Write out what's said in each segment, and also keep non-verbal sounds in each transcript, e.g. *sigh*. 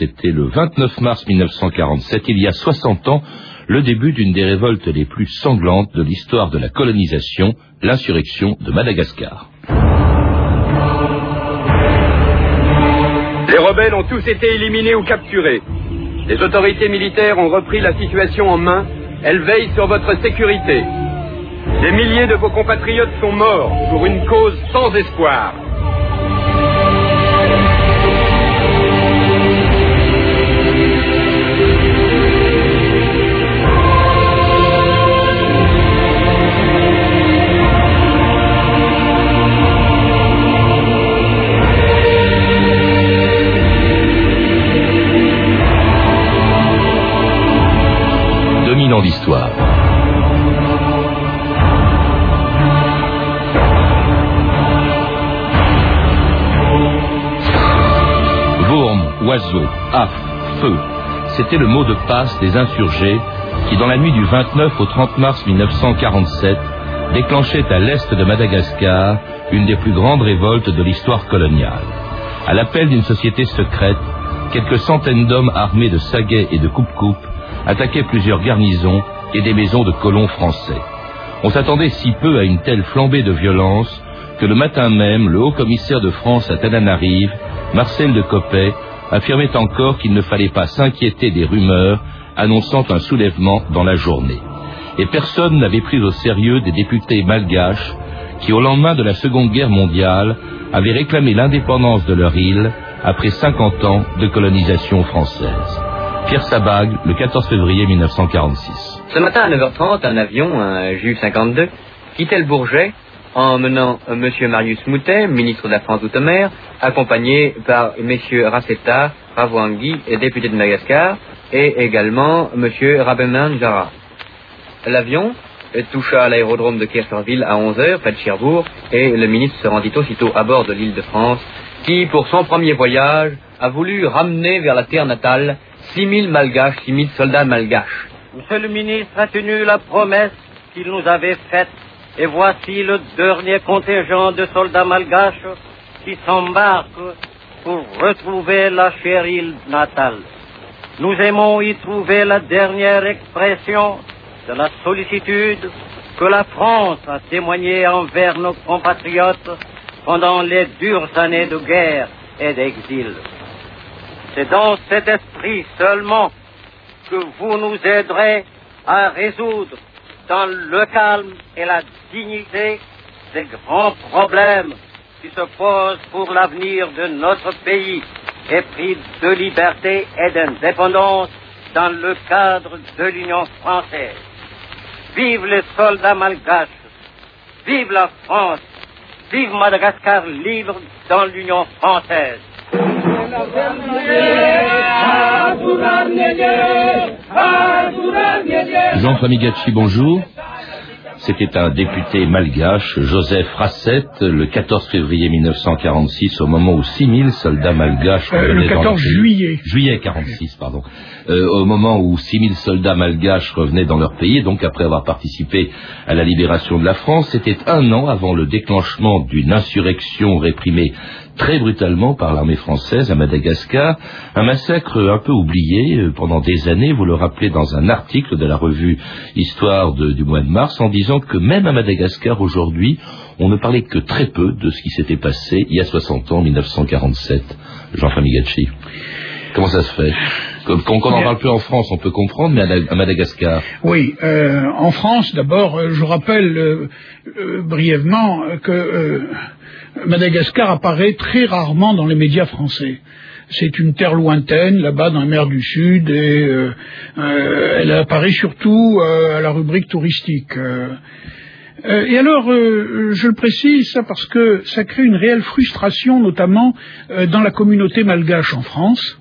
c'était le 29 mars 1947, il y a 60 ans, le début d'une des révoltes les plus sanglantes de l'histoire de la colonisation, l'insurrection de Madagascar. Les rebelles ont tous été éliminés ou capturés. Les autorités militaires ont repris la situation en main. Elles veillent sur votre sécurité. Des milliers de vos compatriotes sont morts pour une cause sans espoir. Oiseau, feu, c'était le mot de passe des insurgés qui, dans la nuit du 29 au 30 mars 1947, déclenchait à l'est de Madagascar une des plus grandes révoltes de l'histoire coloniale. À l'appel d'une société secrète, quelques centaines d'hommes armés de saguets et de coupe-coupe attaquaient plusieurs garnisons et des maisons de colons français. On s'attendait si peu à une telle flambée de violence que le matin même, le haut commissaire de France à Tananarive, Marcel de Coppet, affirmait encore qu'il ne fallait pas s'inquiéter des rumeurs annonçant un soulèvement dans la journée. Et personne n'avait pris au sérieux des députés malgaches qui, au lendemain de la Seconde Guerre mondiale, avaient réclamé l'indépendance de leur île après 50 ans de colonisation française. Pierre Sabag, le 14 février 1946. Ce matin à 9h30, un avion, un Ju-52, quittait le Bourget emmenant M. Marius Moutet, ministre de la France d'Outre-mer, accompagné par messieurs Raceta, Ravouangui, député de Madagascar, et également M. Rabeman Jara. L'avion toucha l'aérodrome de Kerserville à 11h, près de Cherbourg, et le ministre se rendit aussitôt à bord de l'île de France, qui, pour son premier voyage, a voulu ramener vers la terre natale 6000 malgaches, 6000 soldats malgaches. Monsieur le ministre a tenu la promesse qu'il nous avait faite, et voici le dernier contingent de soldats malgaches qui s'embarque pour retrouver la chère île natale. Nous aimons y trouver la dernière expression de la sollicitude que la France a témoignée envers nos compatriotes pendant les dures années de guerre et d'exil. C'est dans cet esprit seulement que vous nous aiderez à résoudre dans le calme et la dignité des grands problèmes qui se posent pour l'avenir de notre pays, épris de liberté et d'indépendance dans le cadre de l'Union française. Vive les soldats malgaches, vive la France, vive Madagascar libre dans l'Union française. Jean Famigacci, bonjour. C'était un député malgache, Joseph Rassette, le 14 février 1946, au moment où 6000 soldats malgaches Euh, revenaient le dans leur 14 pays. juillet. Juillet 46, pardon. Euh, au moment où 6000 soldats malgaches revenaient dans leur pays, donc après avoir participé à la libération de la France, c'était un an avant le déclenchement d'une insurrection réprimée très brutalement par l'armée française à Madagascar, un massacre un peu oublié euh, pendant des années, vous le rappelez dans un article de la revue Histoire du mois de mars, en disant que même à Madagascar aujourd'hui, on ne parlait que très peu de ce qui s'était passé il y a 60 ans, en 1947. Jean Famigacci. Comment ça se fait? Qu'on n'en parle plus en France, on peut comprendre, mais à, Madagascar. Oui, euh, en France, d'abord, euh, je rappelle euh, euh, brièvement que euh, Madagascar apparaît très rarement dans les médias français. C'est une terre lointaine, là-bas dans la mer du Sud, et euh, euh, elle apparaît surtout euh, à la rubrique touristique. et alors, euh, je le précise, ça parce que ça crée une réelle frustration, notamment euh, dans la communauté malgache en France,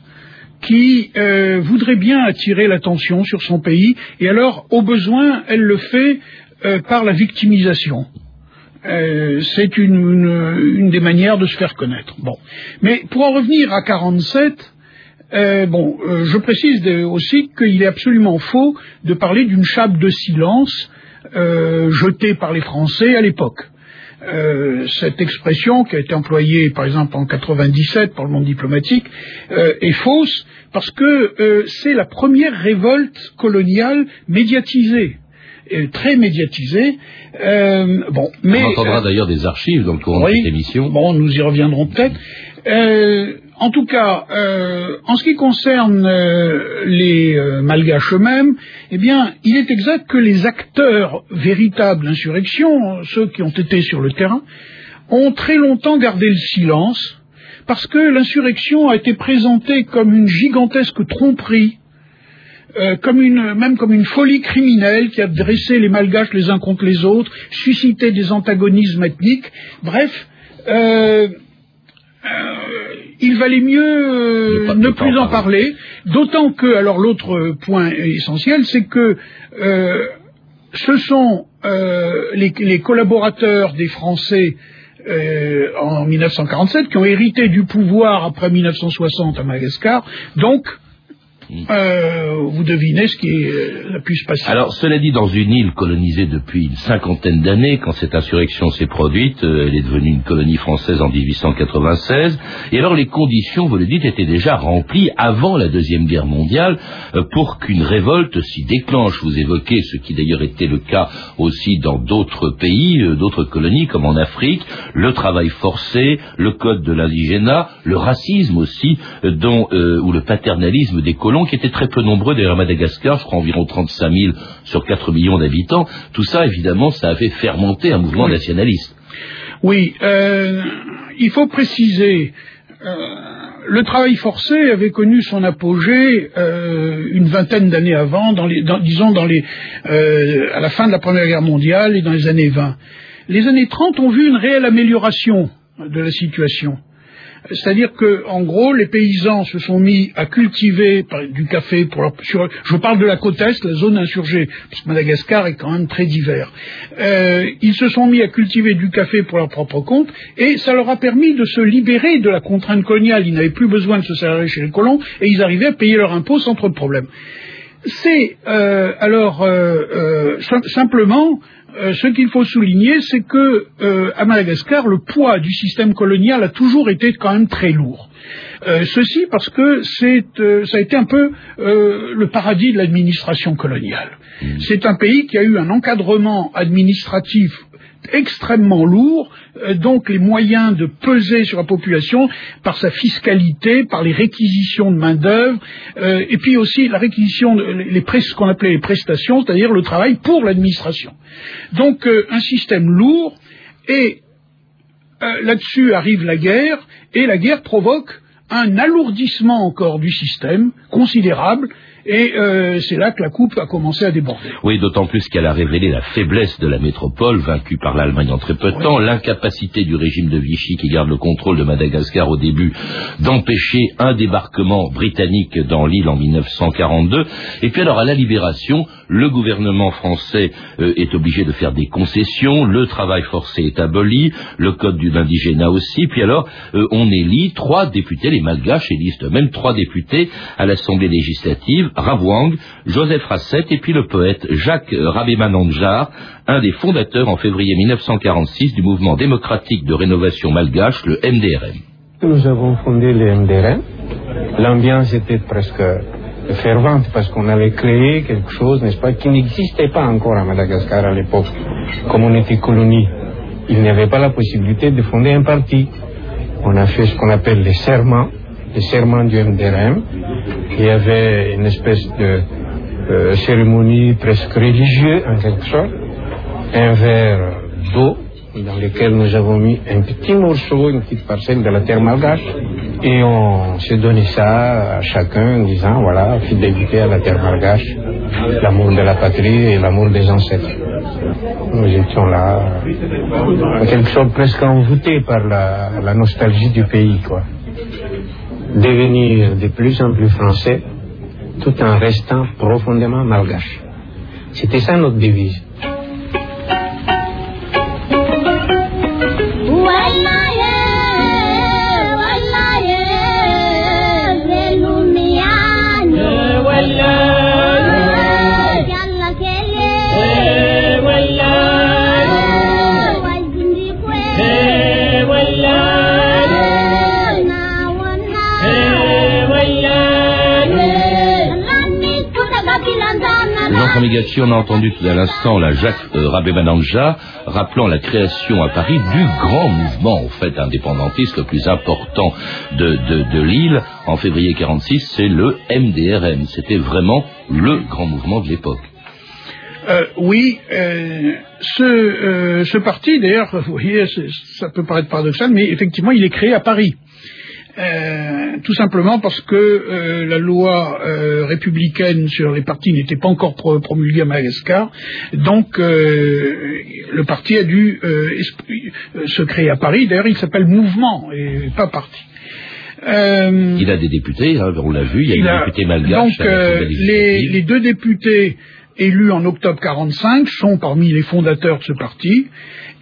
qui euh, voudrait bien attirer l'attention sur son pays, et alors, au besoin, elle le fait euh, par la victimisation. Euh, c'est une, des manières de se faire connaître. Bon, mais pour en revenir à 47, euh, bon, je précise aussi qu'il est absolument faux de parler d'une chape de silence jetée par les Français à l'époque. Euh, cette expression qui a été employée par exemple en 97 par le monde diplomatique euh, est fausse parce que euh, c'est la première révolte coloniale médiatisée très médiatisée. bon, mais on entendra d'ailleurs des archives dans le courant de cette émission. Bon, nous y reviendrons peut-être. En tout cas, en ce qui concerne les malgaches eux-mêmes, eh bien, il est exact que les acteurs véritables d'insurrection, ceux qui ont été sur le terrain, ont très longtemps gardé le silence parce que l'insurrection a été présentée comme une gigantesque tromperie, euh, comme une, même comme une folie criminelle qui a dressé les malgaches les uns contre les autres, suscité des antagonismes ethniques. Bref, euh, euh, il valait mieux ne plus en parler, d'autant que, alors l'autre point essentiel, c'est que ce sont les, les, collaborateurs des Français euh, en 1947, qui ont hérité du pouvoir après 1960 à Madagascar. Donc, euh, vous devinez ce qui euh, a pu se passer. Alors, cela dit, dans une île colonisée depuis une cinquantaine d'années, quand cette insurrection s'est produite, euh, elle est devenue une colonie française en 1896, et alors les conditions, vous le dites, étaient déjà remplies avant la Deuxième Guerre mondiale pour qu'une révolte s'y déclenche. Vous évoquez ce qui d'ailleurs était le cas aussi dans d'autres pays, d'autres colonies, comme en Afrique, le travail forcé, le code de l'indigénat, le racisme aussi, dont, ou le paternalisme des colons, qui étaient très peu nombreux d'ailleurs à Madagascar, je crois environ 35 000 sur 4 millions d'habitants. Tout ça, évidemment, ça avait fermenté un mouvement nationaliste. Oui, euh, il faut préciser, euh, le travail forcé avait connu son apogée euh, une vingtaine d'années avant, dans les, disons dans les, à la fin de la Première Guerre mondiale et dans les années 20. Les années 30 ont vu une réelle amélioration de la situation. C'est-à-dire que, en gros, les paysans se sont mis à cultiver du café pour leur, je parle de la côte est, la zone insurgée, parce que Madagascar est quand même très divers. Euh, ils se sont mis à cultiver du café pour leur propre compte, et ça leur a permis de se libérer de la contrainte coloniale. Ils n'avaient plus besoin de se servir chez les colons, et ils arrivaient à payer leurs impôts sans trop de problème. C'est euh, alors euh, simplement euh, ce qu'il faut souligner, c'est que euh, à Madagascar, le poids du système colonial a toujours été quand même très lourd. Euh, ceci parce que c'est, ça a été un peu le paradis de l'administration coloniale. Mmh. C'est un pays qui a eu un encadrement administratif extrêmement lourd, euh, donc les moyens de peser sur la population par sa fiscalité, par les réquisitions de main-d'œuvre, euh, et puis aussi la réquisition, de, les, ce qu'on appelait les prestations, c'est-à-dire le travail pour l'administration. Donc euh, un système lourd, et là-dessus arrive la guerre, et la guerre provoque un alourdissement encore du système considérable, et euh, c'est là que la coupe a commencé à déborder. Oui, d'autant plus qu'elle a révélé la faiblesse de la métropole, vaincue par l'Allemagne en très peu de temps, l'incapacité du régime de Vichy, qui garde le contrôle de Madagascar au début, d'empêcher un débarquement britannique dans l'île en 1942. Et puis alors, à la libération, le gouvernement français euh, est obligé de faire des concessions, le travail forcé est aboli, le code du indigénat aussi, puis alors, euh, on élit trois députés, les malgaches élisent même trois députés à l'Assemblée législative, Ravouang, Joseph Rasset et puis le poète Jacques Rabémanandjar, un des fondateurs en février 1946 du mouvement démocratique de rénovation malgache, le MDRM. Nous avons fondé le MDRM. L'ambiance était presque fervente parce qu'on avait créé quelque chose, n'est-ce pas, qui n'existait pas encore à Madagascar à l'époque. Comme on était colonie, il n'y avait pas la possibilité de fonder un parti. On a fait ce qu'on appelle les serments le serment du MDRM. Il y avait une espèce de euh, cérémonie presque religieuse en quelque sorte, un verre d'eau dans lequel nous avons mis un petit morceau, une petite parcelle de la terre malgache, et on s'est donné ça à chacun en disant, voilà, fidélité à la terre malgache, l'amour de la patrie et l'amour des ancêtres. Nous étions là, en quelque sorte presque envoûtés par la, la nostalgie du pays, quoi devenir de plus en plus français tout en restant profondément malgache. C'était ça notre devise. Mégacci, on a entendu tout à l'instant la Jacques euh, Rabé-Mananja rappelant la création à Paris du grand mouvement, en fait, indépendantiste le plus important de, de, l'île. En février 46, c'est le MDRM. C'était vraiment le grand mouvement de l'époque. Euh, oui, euh, ce, ce parti, d'ailleurs, *laughs* vous voyez, ça peut paraître paradoxal, mais effectivement, il est créé à Paris. Euh, tout simplement parce que euh, la loi euh, républicaine sur les partis n'était pas encore pro promulguée à Madagascar, donc le parti a dû se créer à Paris. D'ailleurs, il s'appelle Mouvement et pas Parti. il a des députés, hein, on l'a vu, il y a des députés malgaches. Donc les, les, deux députés élus en octobre 45 sont parmi les fondateurs de ce parti.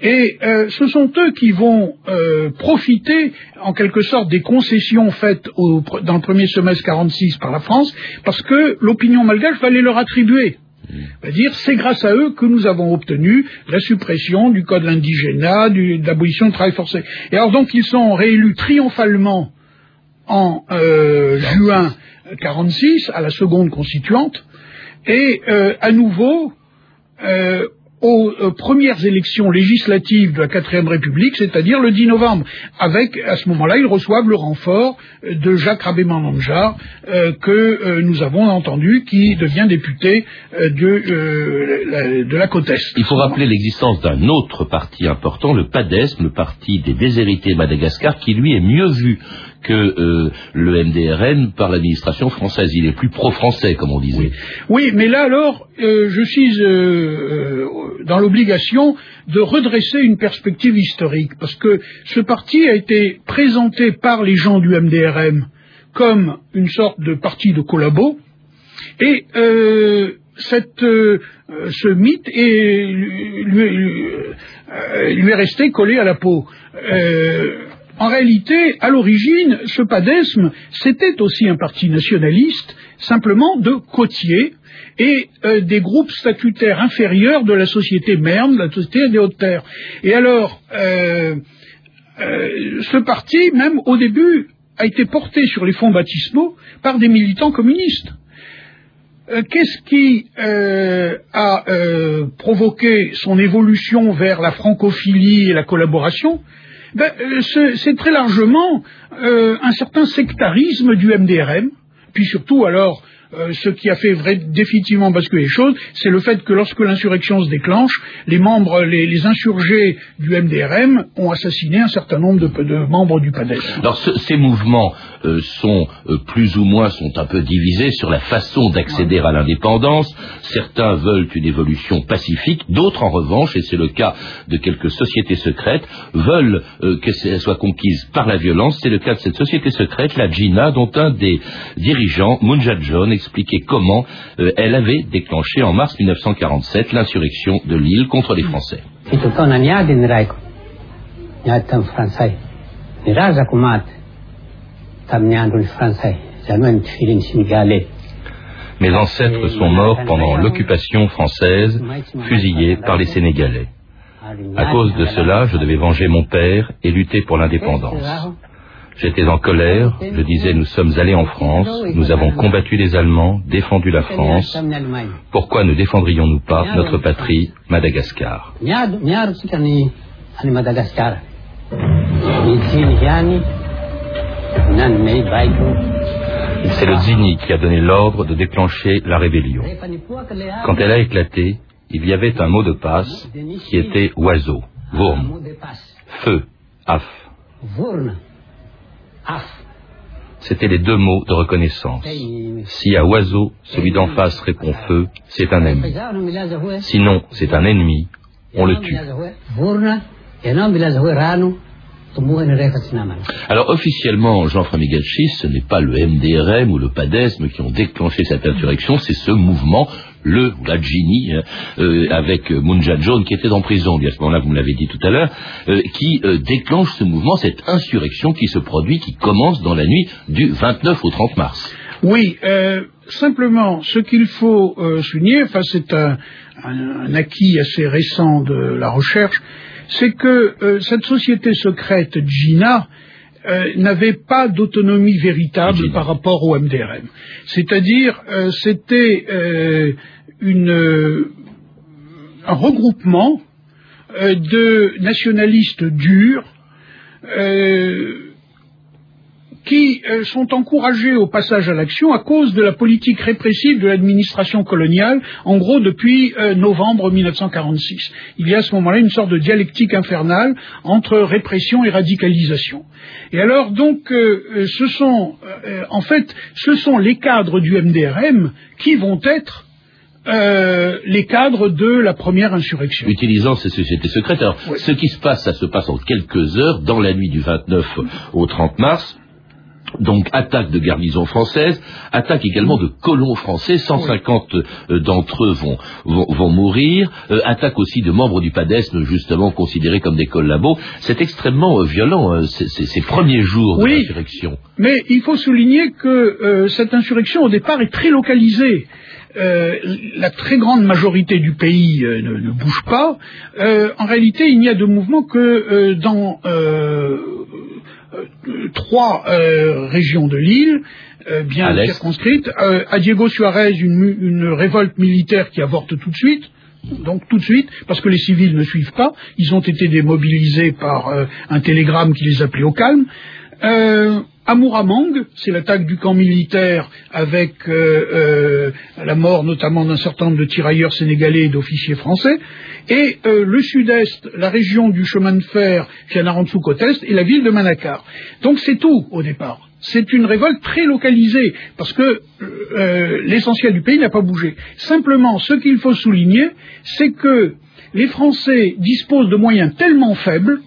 Et euh, ce sont eux qui vont euh, profiter, en quelque sorte, des concessions faites au, dans le premier semestre 46 par la France, parce que l'opinion malgache va les leur attribuer. C'est-à-dire, c'est grâce à eux que nous avons obtenu la suppression du code de l'indigénat, de l'abolition du travail forcé. Et alors donc, ils sont réélus triomphalement en euh, juin 46 à la seconde constituante, et euh, à nouveau, euh, aux euh, premières élections législatives de la quatrième République, c'est-à-dire le 10 novembre. Avec, à ce moment-là, ils reçoivent le renfort de Jacques Rabé-Mananjar, que euh, nous avons entendu, qui devient député de, la, de la côte Est. Il faut rappeler l'existence d'un autre parti important, le PADES, le parti des déshérités Madagascar, qui lui est mieux vu que euh, le MDRN par l'administration française. Il est plus pro-français, comme on disait. Oui, mais là alors, euh, je suis euh, dans l'obligation de redresser une perspective historique, parce que ce parti a été présenté par les gens du MDRM comme une sorte de parti de collabo, et cette, ce mythe est, lui, lui, est resté collé à la peau. En réalité, à l'origine, ce padesme, c'était aussi un parti nationaliste, simplement de côtiers et euh, des groupes statutaires inférieurs de la société merne, de la société des Hautes-Terres. Et alors, euh, euh, ce parti, même au début, a été porté sur les fonds baptismaux par des militants communistes. Qu'est-ce qui a provoqué son évolution vers la francophilie et la collaboration? Ben, euh, c'est très largement euh, un certain sectarisme du MDRM, puis surtout alors euh, ce qui a fait définitivement basculer les choses, c'est le fait que lorsque l'insurrection se déclenche, les membres, les, insurgés du MDRM ont assassiné un certain nombre de, membres du PADES. Alors ces mouvements euh, sont euh, plus ou moins sont un peu divisés sur la façon d'accéder à l'indépendance. Certains veulent une évolution pacifique, d'autres en revanche, et c'est le cas de quelques sociétés secrètes, veulent qu'elle soit conquise par la violence. C'est le cas de cette société secrète, la GINA, dont un des dirigeants, Munjad John, expliquer comment euh, elle avait déclenché en mars 1947 l'insurrection de l'île contre les Français. Mes ancêtres sont morts pendant l'occupation française, fusillés par les Sénégalais. À cause de cela, je devais venger mon père et lutter pour l'indépendance. J'étais en colère, je disais nous sommes allés en France, nous avons combattu les Allemands, défendu la France, pourquoi ne défendrions-nous pas notre patrie, Madagascar? C'est le Zini qui a donné l'ordre de déclencher la rébellion. Quand elle a éclaté, il y avait un mot de passe qui était oiseau, Wurm, feu, af. C'était les deux mots de reconnaissance. Si à oiseau, celui d'en face répond feu, c'est un ami. Sinon, c'est un ennemi, on le tue. Alors officiellement, Jean Framigachi, ce n'est pas le MDRM ou le PADESM qui ont déclenché cette insurrection, c'est ce mouvement, le la Gini, euh, avec Munja John qui était en prison, à ce moment-là, vous me l'avez dit tout à l'heure, euh, qui euh, déclenche ce mouvement, cette insurrection qui se produit, qui commence dans la nuit du 29 au 30 mars. Oui, simplement, ce qu'il faut souligner, enfin c'est un, un, acquis assez récent de la recherche, c'est que euh, cette société secrète Gina euh, n'avait pas d'autonomie véritable par rapport au MDRM. C'est-à-dire, euh, c'était une, un regroupement de nationalistes durs qui euh, sont encouragés au passage à l'action à cause de la politique répressive de l'administration coloniale, en gros depuis euh, novembre 1946. Il y a à ce moment-là une sorte de dialectique infernale entre répression et radicalisation. Et alors donc, euh, ce sont, en fait, ce sont les cadres du MDRM qui vont être les cadres de la première insurrection. Utilisant ces sociétés secrètes. Alors, ce qui se passe, ça se passe en quelques heures, dans la nuit du 29 au 30 mars. Donc attaque de garnison française, attaque également de colons français, 150 euh, d'entre eux vont, vont, mourir, euh, attaque aussi de membres du PADES, justement considérés comme des collabos. C'est extrêmement euh, violent, hein, ces, premiers jours de l'insurrection. Mais il faut souligner que cette insurrection au départ est très localisée. la très grande majorité du pays ne, bouge pas. en réalité, il n'y a de mouvement que dans euh, trois euh, régions de l'île, euh, bien circonscrites. à Diego Suarez, une, une révolte militaire qui avorte tout de suite. Donc tout de suite, parce que les civils ne suivent pas, ils ont été démobilisés par un télégramme qui les appelait au calme. Euh, Amouramang, c'est l'attaque du camp militaire avec euh, euh, la mort notamment d'un certain nombre de tirailleurs sénégalais et d'officiers français, et euh, le sud-est, la région du chemin de fer côte est et la ville de Manakar. Donc c'est tout au départ. C'est une révolte très localisée, parce que l'essentiel du pays n'a pas bougé. Simplement, ce qu'il faut souligner, c'est que les Français disposent de moyens tellement faibles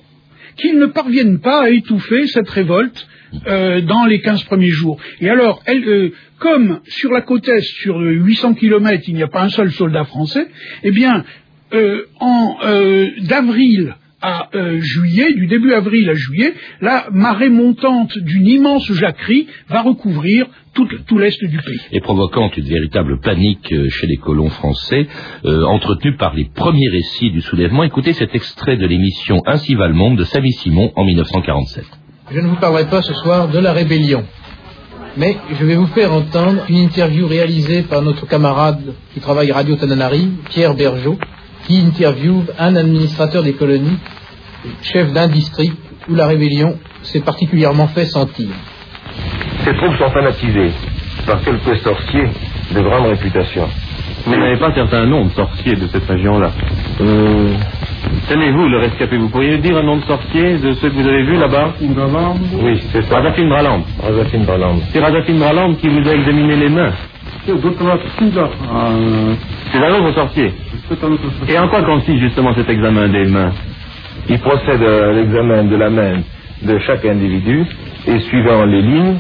qu'ils ne parviennent pas à étouffer cette révolte euh, dans les 15 premiers jours. Et alors, euh, comme sur la côte est, sur 800 kilomètres, il n'y a pas un seul soldat français, eh bien, euh, d'avril à juillet, du début avril à juillet, la marée montante d'une immense jacquerie va recouvrir tout, l'est du pays. Et provoquant une véritable panique chez les colons français, entretenus par les premiers récits du soulèvement. Écoutez cet extrait de l'émission Ainsi va le monde de Samy Simon en 1947. Je ne vous parlerai pas ce soir de la rébellion, mais je vais vous faire entendre une interview réalisée par notre camarade qui travaille Radio Tananari, Pierre Bergeau, qui interviewe un administrateur des colonies, chef d'un district où la rébellion s'est particulièrement fait sentir. Ces troupes sont fanatisées par quelques sorciers de grande réputation. Vous n'avez pas certain nom de sorciers de cette région-là euh, Tenez-vous, le rescapé, vous pourriez dire un nom de sorcier de ceux que vous avez vus là-bas? Oui, c'est ça. Razafin Braland. Razafin Braland. C'est Razafin Braland qui vous a examiné les mains. C'est un autre sorcier. Et en quoi consiste justement cet examen des mains? Il procède à l'examen de la main de chaque individu et suivant les lignes,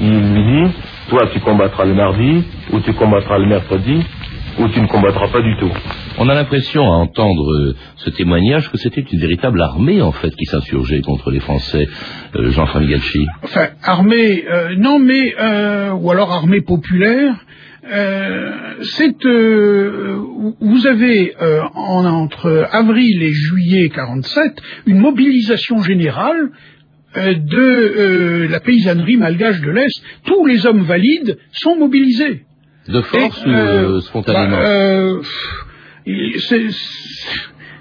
il lui dit, toi tu combattras le mardi, ou tu combattras le mercredi, ou tu ne combattras pas du tout. On a l'impression, à entendre euh, ce témoignage, que c'était une véritable armée, en fait, qui s'insurgeait contre les Français, euh, Jean-François Galchi. Enfin, armée, euh, non, mais, ou alors armée populaire, c'est, vous avez, entre avril et juillet 47, une mobilisation générale de la paysannerie malgache de l'Est. Tous les hommes valides sont mobilisés. De force ou euh, spontanément bah, euh,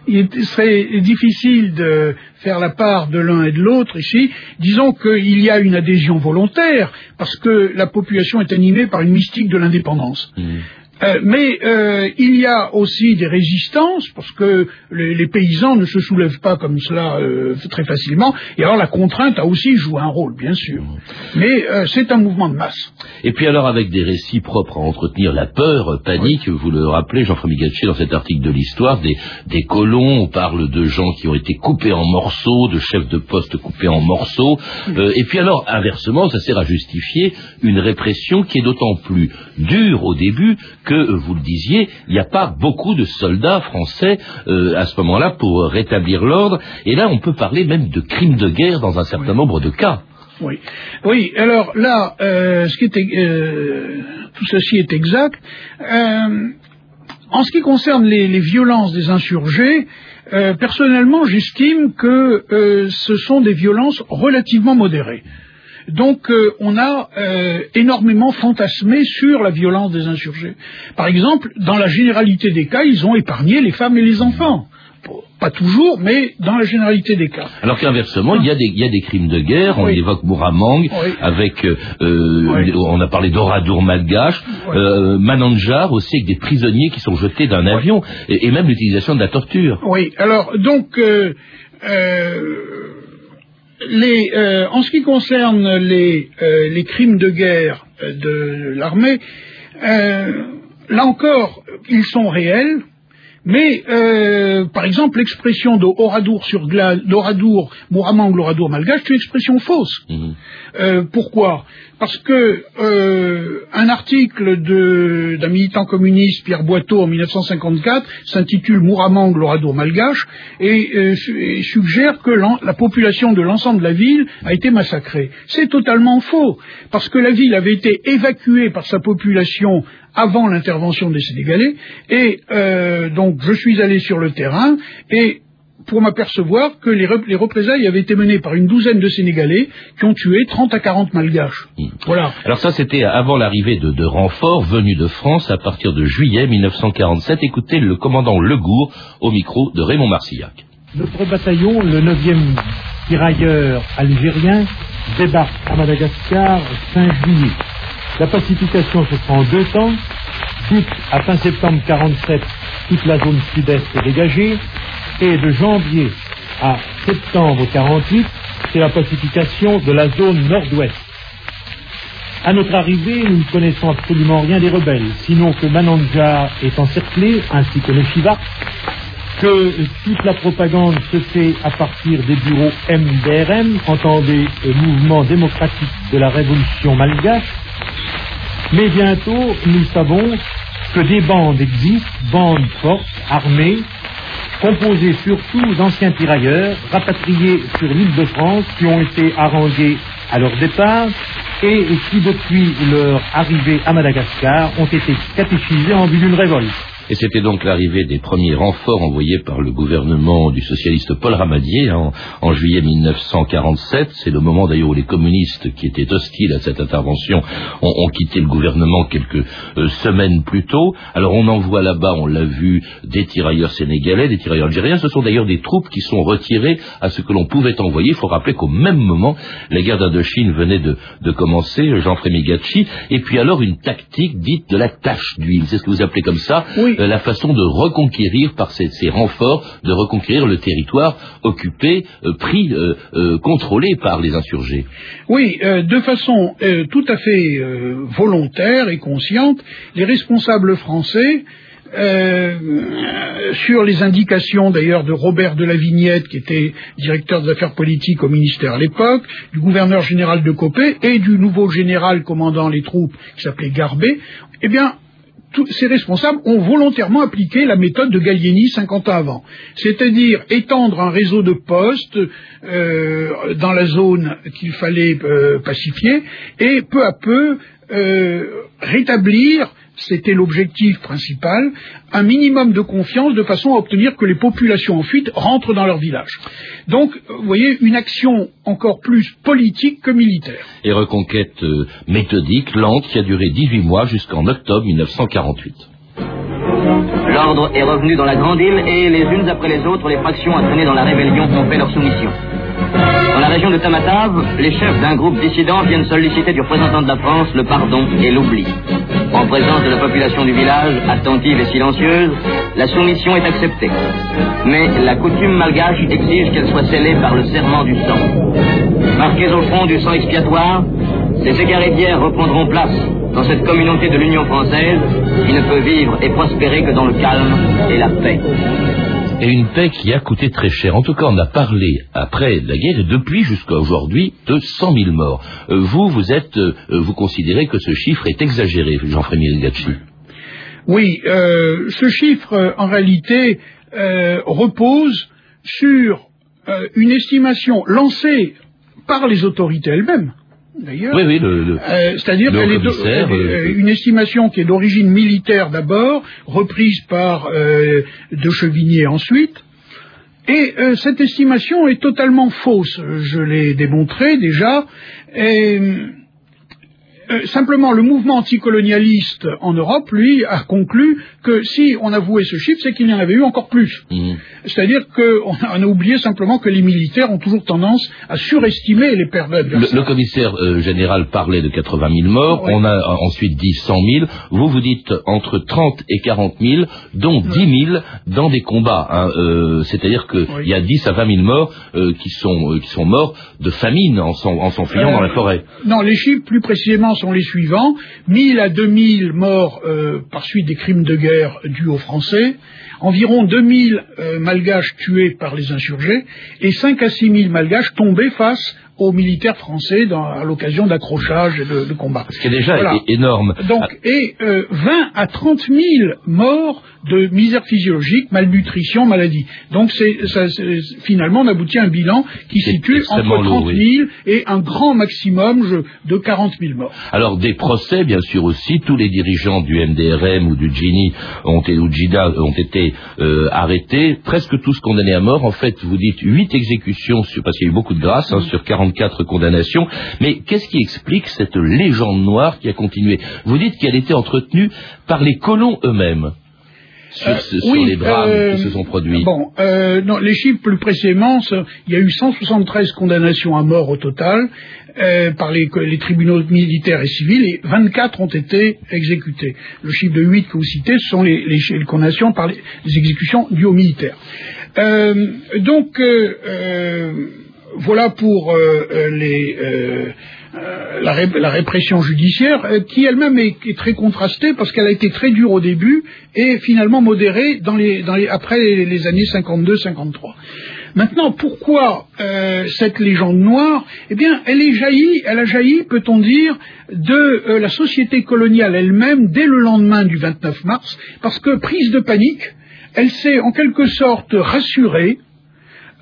il, serait difficile de faire la part de l'un et de l'autre ici. Disons qu'il y a une adhésion volontaire parce que la population est animée par une mystique de l'indépendance. Mmh. Euh, mais euh, il y a aussi des résistances, parce que les, paysans ne se soulèvent pas comme cela euh, très facilement, et alors la contrainte a aussi joué un rôle, bien sûr. Mais c'est un mouvement de masse. Et puis alors avec des récits propres à entretenir la peur, panique, vous le rappelez, Jean-François Migaché, dans cet article de l'histoire, des, des, colons, on parle de gens qui ont été coupés en morceaux, de chefs de poste coupés en morceaux, et puis alors, inversement, ça sert à justifier une répression qui est d'autant plus dure au début que que, euh, vous le disiez, il n'y a pas beaucoup de soldats français euh, à ce moment-là pour rétablir l'ordre. Et là, on peut parler même de crimes de guerre dans un certain nombre de cas. Oui, oui. Alors là, euh, ce qui tout ceci est exact. en ce qui concerne les, violences des insurgés, personnellement, j'estime que ce sont des violences relativement modérées. Donc euh, on a euh, énormément fantasmé sur la violence des insurgés. Par exemple, dans la généralité des cas, ils ont épargné les femmes et les enfants. Pas toujours, mais dans la généralité des cas. Alors qu'inversement, il y, a des, il y a des crimes de guerre, on évoque Mouramang, Oui. avec, euh, euh, Oui. on a parlé d'Oradour malgache, euh, Mananjar aussi, avec des prisonniers qui sont jetés d'un avion, et, et même l'utilisation de la torture. Oui, alors donc euh, euh, les, euh, en ce qui concerne les, euh, les crimes de guerre euh, de l'armée, là encore, ils sont réels. Mais, par exemple, l'expression de Oradour sur glace, d'Oradour, Mouramang, l'Oradour malgache, c'est une expression fausse. Mhm. Pourquoi? Parce que euh, un article d'un militant communiste, Pierre Boiteau, en 1954, s'intitule Mouramang, l'Oradour malgache, et, euh, et suggère que la population de l'ensemble de la ville a été massacrée. C'est totalement faux, parce que la ville avait été évacuée par sa population avant l'intervention des Sénégalais, et euh, donc je suis allé sur le terrain, et pour m'apercevoir que les, rep- les représailles avaient été menées par une douzaine de Sénégalais qui ont tué 30 à 40 malgaches. Voilà. Alors ça, c'était avant l'arrivée de, de renforts venus de France à partir de juillet 1947. Écoutez le commandant Legour au micro de Raymond Marcillac. Notre bataillon, le 9e tirailleur algérien, débarque à Madagascar fin juillet. La pacification se fera en deux temps. Toute, à fin septembre 47, toute la zone sud-est est dégagée. Et de janvier à septembre 48, c'est la pacification de la zone nord-ouest. À notre arrivée, nous ne connaissons absolument rien des rebelles, sinon que Manandja est encerclé, ainsi que le Shiva, que toute la propagande se fait à partir des bureaux MDRM, entendez euh, Mouvement démocratique de la révolution malgache. Mais bientôt, nous savons que des bandes existent, bandes fortes, armées, composées surtout d'anciens tirailleurs rapatriés sur l'île de France qui ont été harangués à leur départ et qui, depuis leur arrivée à Madagascar, ont été catéchisés en vue d'une révolte. Et c'était donc l'arrivée des premiers renforts envoyés par le gouvernement du socialiste Paul Ramadier hein, en, en juillet 1947. C'est le moment d'ailleurs où les communistes qui étaient hostiles à cette intervention ont, quitté le gouvernement quelques euh, semaines plus tôt. Alors on envoie là-bas, on l'a vu, des tirailleurs sénégalais, des tirailleurs algériens. Ce sont d'ailleurs des troupes qui sont retirées à ce que l'on pouvait envoyer. Il faut rappeler qu'au même moment, la guerre d'Indochine venait de, commencer, Jean Frémigachi, et puis alors une tactique dite de la tâche d'huile. C'est ce que vous appelez comme ça. Euh, la façon de reconquérir par ces, ces renforts, de reconquérir le territoire occupé, euh, pris, euh, contrôlé par les insurgés. Oui, de façon tout à fait volontaire et consciente, les responsables français, euh, sur les indications d'ailleurs de Robert de la Vignette, qui était directeur des affaires politiques au ministère à l'époque, du gouverneur général de Copé et du nouveau général commandant les troupes qui s'appelait Garbet, eh bien, tous ces responsables ont volontairement appliqué la méthode de Gallieni 50 ans avant, c'est-à-dire étendre un réseau de postes euh, dans la zone qu'il fallait euh, pacifier et peu à peu euh, rétablir c'était l'objectif principal, un minimum de confiance de façon à obtenir que les populations en fuite rentrent dans leur village. Donc, vous voyez, une action encore plus politique que militaire. Et reconquête euh, méthodique, lente, qui a duré 18 mois jusqu'en octobre 1948. L'ordre est revenu dans la grande île et les unes après les autres, les fractions entraînées dans la rébellion ont fait leur soumission. Région de Tamatave, les chefs d'un groupe dissident viennent solliciter du représentant de la France le pardon et l'oubli. En présence de la population du village, attentive et silencieuse, la soumission est acceptée. Mais la coutume malgache exige qu'elle soit scellée par le serment du sang. Marqués au front du sang expiatoire, les égarés reprendront place dans cette communauté de l'Union française qui ne peut vivre et prospérer que dans le calme et la paix. Et une paix qui a coûté très cher. En tout cas, on a parlé après la guerre et depuis jusqu'à aujourd'hui de 100 000 morts. Euh, vous, vous êtes, euh, vous considérez que ce chiffre est exagéré, Jean-Frémy Gacci Oui, euh, ce chiffre, euh, en réalité, euh, repose sur euh, une estimation lancée par les autorités elles-mêmes. D'ailleurs, Oui, oui, Euh, c'est-à-dire le qu'elle est euh, euh, une estimation qui est d'origine militaire d'abord, reprise par euh, De Chevigné ensuite, Et euh, cette estimation est totalement fausse. Je l'ai démontré déjà. Et, euh, simplement, le mouvement anticolonialiste en Europe, lui, a conclu que si on avouait ce chiffre, c'est qu'il y en avait eu encore plus. Mmh. C'est-à-dire qu'on a, on a oublié simplement que les militaires ont toujours tendance à surestimer les pertes Le, commissaire euh, général parlait de 80 000 morts, on a euh, ensuite dit 100 000, vous vous dites entre 30 et 40 000, dont 10 000 dans des combats. hein. Euh, C'est-à-dire qu'il y a 10 à 20 000 morts qui, sont, qui sont morts de famine en s'en- en s'enfuyant dans la forêt. Non, les chiffres plus précisément sont les suivants. 1000 à 2000 morts euh, par suite des crimes de guerre dus aux Français, environ 2000 euh, malgaches tués par les insurgés. Et 5 à 6 000 malgaches tombés face aux militaires français dans- à l'occasion d'accrochages et de, de combats. Ce qui est déjà Voilà. énorme. Donc, et euh, 20 à 30 000 morts de misère physiologique, malnutrition, maladie. Donc, c'est, ça, finalement, on aboutit à un bilan qui situe entre lourd, 30 000 oui. et un grand maximum je- de 40 000 morts. Alors des procès, bien sûr aussi, tous les dirigeants du MDRM ou du GINI ont, été- ou JIDA ont été euh, arrêtés, presque tous condamnés à mort. En fait, vous dites 8 exécutions, sur, parce qu'il y a eu beaucoup de grâce, hein, sur 44 condamnations. Mais qu'est-ce qui explique cette légende noire qui a continué? Vous dites qu'elle était entretenue par les colons eux-mêmes. Sur, Euh, ce- sur oui, les drames euh, qui se sont produits. Bon, euh, non, les chiffres plus précisément, il y a eu 173 condamnations à mort au total euh, par les, les tribunaux militaires et civils et 24 ont été exécutés. Le chiffre de 8 que vous citez, ce sont les, les, les condamnations par les, exécutions dues aux militaires. Euh, donc, euh, euh, voilà pour euh, euh, euh, la, ré- la répression judiciaire, qui elle-même est, est très contrastée parce qu'elle a été très dure au début et finalement modérée dans les, dans les, après les, les années 52-53. Maintenant, pourquoi cette légende noire? Eh bien, elle est jaillie, elle a jailli, peut-on dire, de la société coloniale elle-même dès le lendemain du 29 mars, parce que prise de panique, elle s'est en quelque sorte rassurée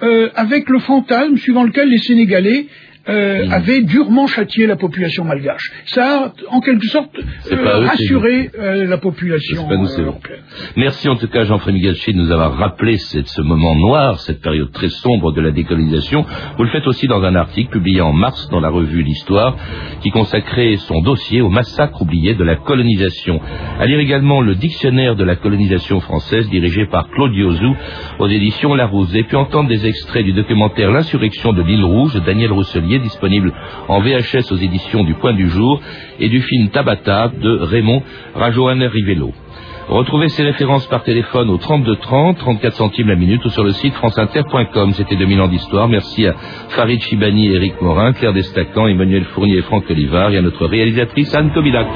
euh, avec le fantasme suivant lequel les Sénégalais euh, avaient durement châtié la population malgache. Ça a, en quelque sorte, euh, rassuré euh, la population pas nous, euh, européenne. Merci en tout cas Jean-François Migachi de nous avoir rappelé cette- ce moment noir, cette période très sombre de la décolonisation. Vous le faites aussi dans un article publié en mars dans la revue L'Histoire, qui consacrait son dossier au massacre oublié de la colonisation. À lire également le dictionnaire de la colonisation française dirigé par Claude Diozou aux éditions Larousse. Et puis entendre des extraits du documentaire L'insurrection de l'île Rouge de Daniel Rousselier, disponible en VHS aux éditions du Point du Jour, et du film Tabata de Raymond Rajoaner Rivello. Retrouvez ces références par téléphone au 32 30, 34 centimes la minute ou sur le site franceinter.com. C'était 2000 ans d'histoire. Merci à Farid Chibani, Éric Morin, Claire Destacan, Emmanuel Fournier et Franck Olivard et à notre réalisatrice Anne Kobilac.